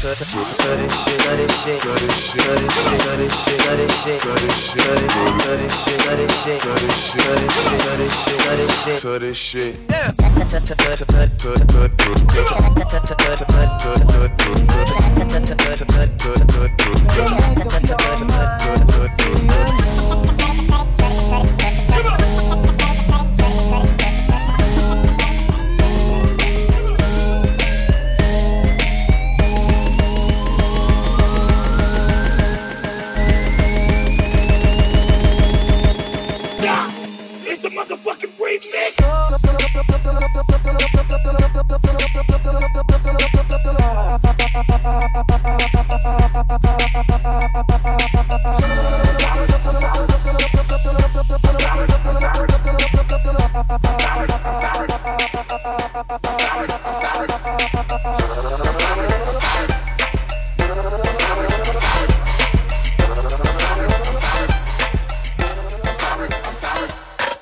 cut it, cut it, shit, cut shit, cut shit, cut shit, cut shit, cut shit, cut shit, cut cut shit, cut shit, cut shit, cut shit, cut shit, cut shit, cut shit. Cut, cut, cut, cut, cut,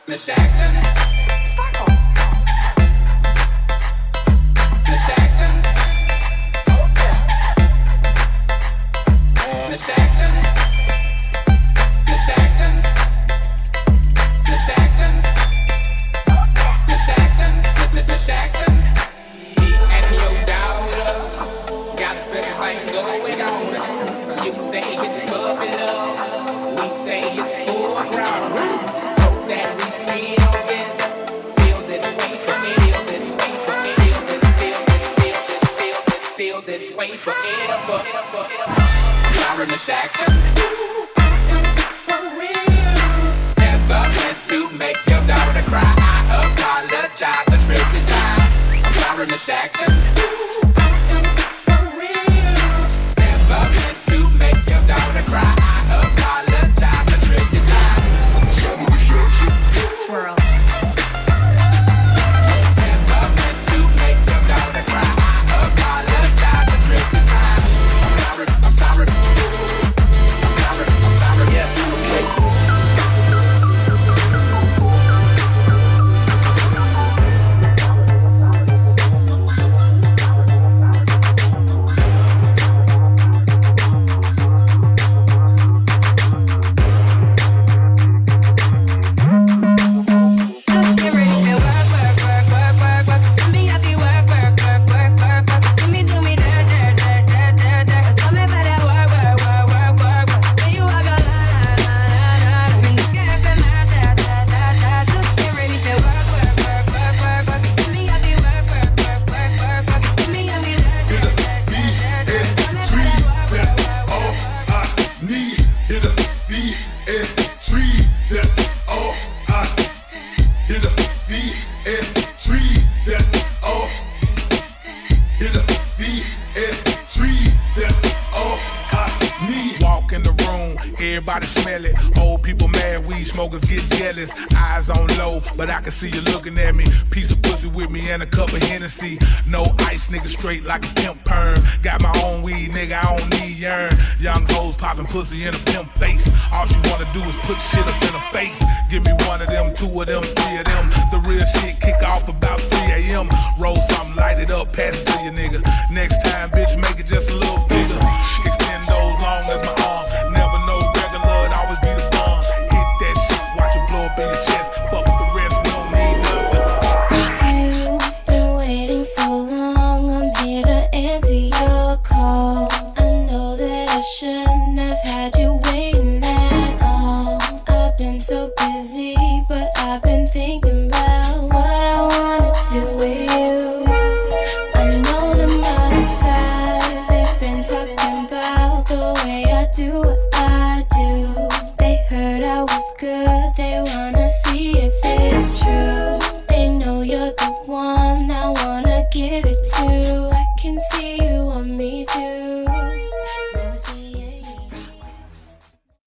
Miss Jackson. Sparkle. Miss Jackson. Oh, Jackson. Miss Jackson. Miss Jackson. Oh, Jackson. Miss Jackson. Me and your daughter got a thing going on. You say it's puppy love. We say it's full ground. forever. Lyra Jackson. Everybody smell it. Old people mad, weed smokers get jealous. Eyes on low, but I can see you looking at me. Piece of pussy with me and a cup of Hennessy. No ice, nigga, straight like a pimp perm. Got my own weed, nigga, I don't need urn. Young hoes popping pussy in a pimp face. All she wanna do is put shit up in her face. Give me one of them, two of them, three of them. The real busy, but I've been thinking about what I wanna do with you. I know them other guys, they've been talking about the way I do what I do. They heard I was good.